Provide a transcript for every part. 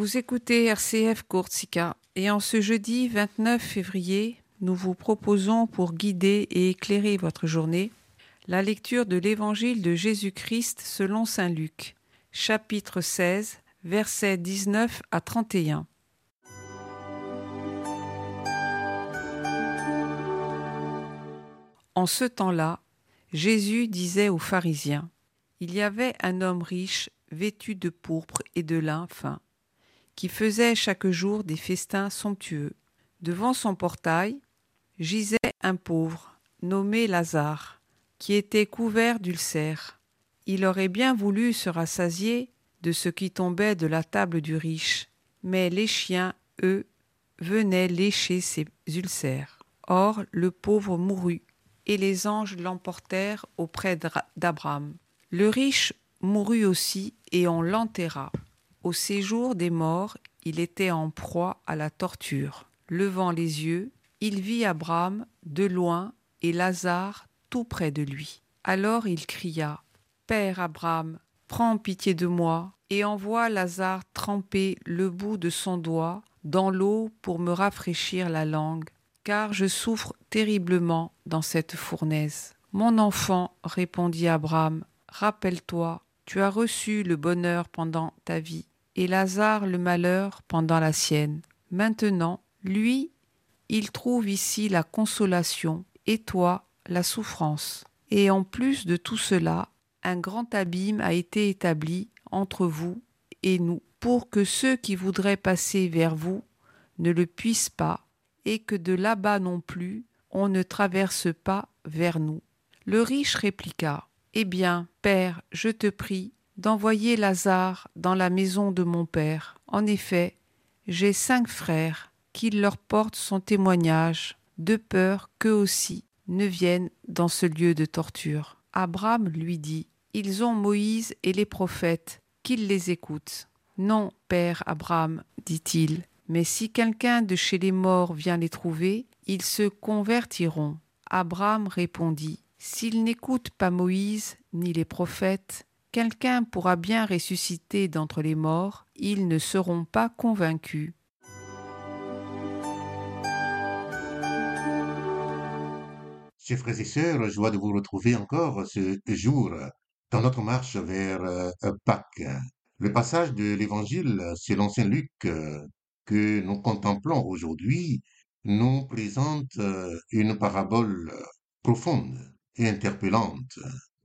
Vous écoutez RCF Courtsica et en ce jeudi 29 février, nous vous proposons pour guider et éclairer votre journée la lecture de l'Évangile de Jésus-Christ selon Saint Luc, chapitre 16, versets 19 à 31. En ce temps-là, Jésus disait aux pharisiens, Il y avait un homme riche, vêtu de pourpre et de lin fin, qui faisait chaque jour des festins somptueux. Devant son portail gisait un pauvre, nommé Lazare, qui était couvert d'ulcères. Il aurait bien voulu se rassasier de ce qui tombait de la table du riche, mais les chiens, eux, venaient lécher ses ulcères. Or le pauvre mourut, et les anges l'emportèrent auprès d'Abraham. Le riche mourut aussi, et on l'enterra. Au séjour des morts, il était en proie à la torture. Levant les yeux, il vit Abraham de loin et Lazare tout près de lui. Alors il cria Père Abraham, prends pitié de moi et envoie Lazare tremper le bout de son doigt dans l'eau pour me rafraîchir la langue, car je souffre terriblement dans cette fournaise. Mon enfant, répondit Abraham, rappelle-toi, tu as reçu le bonheur pendant ta vie, et Lazare le malheur pendant la sienne. Maintenant, lui, il trouve ici la consolation, et toi la souffrance. Et en plus de tout cela, un grand abîme a été établi entre vous et nous, pour que ceux qui voudraient passer vers vous ne le puissent pas, et que de là-bas non plus on ne traverse pas vers nous. Le riche répliqua. Eh bien, Père, je te prie d'envoyer Lazare dans la maison de mon Père. En effet, j'ai cinq frères, qu'il leur porte son témoignage, de peur qu'eux aussi ne viennent dans ce lieu de torture. Abraham lui dit. Ils ont Moïse et les prophètes, qu'ils les écoutent. Non, Père Abraham, dit-il, mais si quelqu'un de chez les morts vient les trouver, ils se convertiront. Abraham répondit, S'ils n'écoutent pas Moïse ni les prophètes, quelqu'un pourra bien ressusciter d'entre les morts, ils ne seront pas convaincus. Chers frères et sœurs, joie de vous retrouver encore ce jour dans notre marche vers euh, Pâques. Le passage de l'Évangile selon Saint Luc euh, que nous contemplons aujourd'hui nous présente euh, une parabole profonde et interpellante,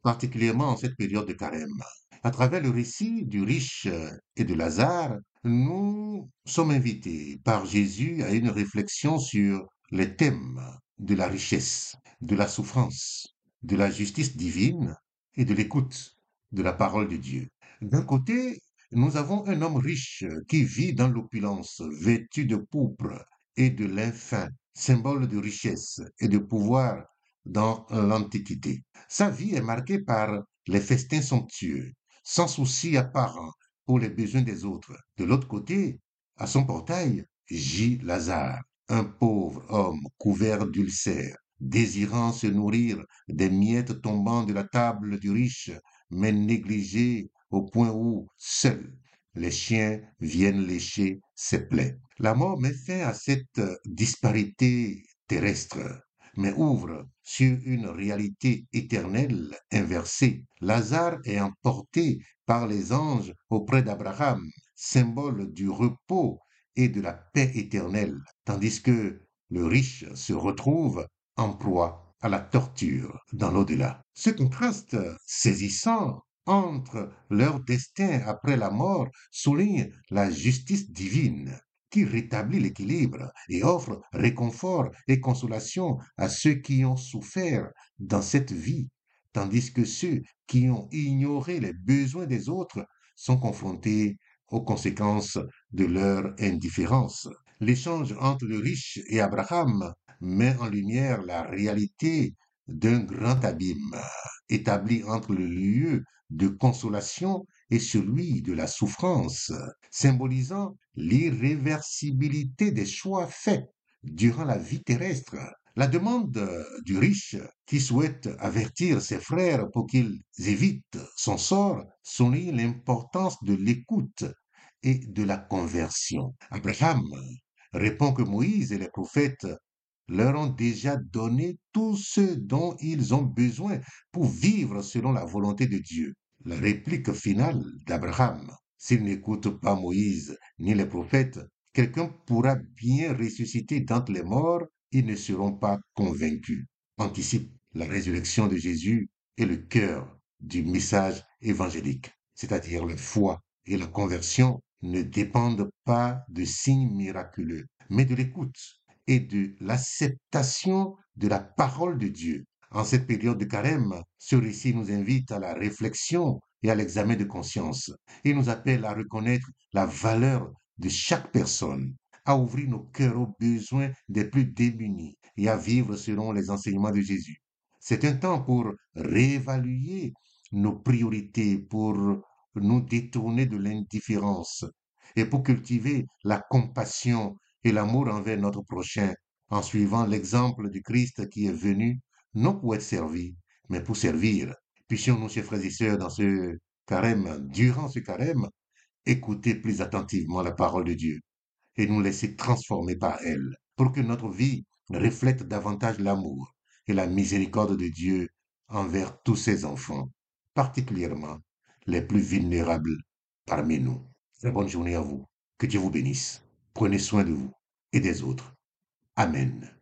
particulièrement en cette période de carême. À travers le récit du riche et de Lazare, nous sommes invités par Jésus à une réflexion sur les thèmes de la richesse, de la souffrance, de la justice divine et de l'écoute de la parole de Dieu. D'un côté, nous avons un homme riche qui vit dans l'opulence, vêtu de pourpre et de l'infin, symbole de richesse et de pouvoir dans l'Antiquité. Sa vie est marquée par les festins somptueux, sans souci apparent pour les besoins des autres. De l'autre côté, à son portail, gît Lazare, un pauvre homme couvert d'ulcères, désirant se nourrir des miettes tombant de la table du riche, mais négligé au point où, seuls, les chiens viennent lécher ses plaies. La mort met fin à cette disparité terrestre, mais ouvre sur une réalité éternelle inversée. Lazare est emporté par les anges auprès d'Abraham, symbole du repos et de la paix éternelle, tandis que le riche se retrouve en proie à la torture dans l'au-delà. Ce contraste saisissant entre leur destin après la mort souligne la justice divine qui rétablit l'équilibre et offre réconfort et consolation à ceux qui ont souffert dans cette vie, tandis que ceux qui ont ignoré les besoins des autres sont confrontés aux conséquences de leur indifférence. L'échange entre le riche et Abraham met en lumière la réalité d'un grand abîme établi entre le lieu de consolation et celui de la souffrance, symbolisant l'irréversibilité des choix faits durant la vie terrestre. La demande du riche qui souhaite avertir ses frères pour qu'ils évitent son sort souligne l'importance de l'écoute et de la conversion. Abraham répond que Moïse et les prophètes leur ont déjà donné tout ce dont ils ont besoin pour vivre selon la volonté de Dieu. La réplique finale d'Abraham, s'il n'écoute pas Moïse ni les prophètes, quelqu'un pourra bien ressusciter d'entre les morts, ils ne seront pas convaincus. Anticipe la résurrection de Jésus et le cœur du message évangélique, c'est-à-dire la foi et la conversion ne dépendent pas de signes miraculeux, mais de l'écoute et de l'acceptation de la parole de Dieu. En cette période de carême, ce récit nous invite à la réflexion et à l'examen de conscience. Il nous appelle à reconnaître la valeur de chaque personne, à ouvrir nos cœurs aux besoins des plus démunis et à vivre selon les enseignements de Jésus. C'est un temps pour réévaluer nos priorités, pour nous détourner de l'indifférence et pour cultiver la compassion et l'amour envers notre prochain en suivant l'exemple du Christ qui est venu non pour être servi, mais pour servir. Puissions-nous, chers frères et sœurs, dans ce carême, durant ce carême, écouter plus attentivement la parole de Dieu et nous laisser transformer par elle, pour que notre vie reflète davantage l'amour et la miséricorde de Dieu envers tous ses enfants, particulièrement les plus vulnérables parmi nous. Bonne journée à vous. Que Dieu vous bénisse. Prenez soin de vous et des autres. Amen.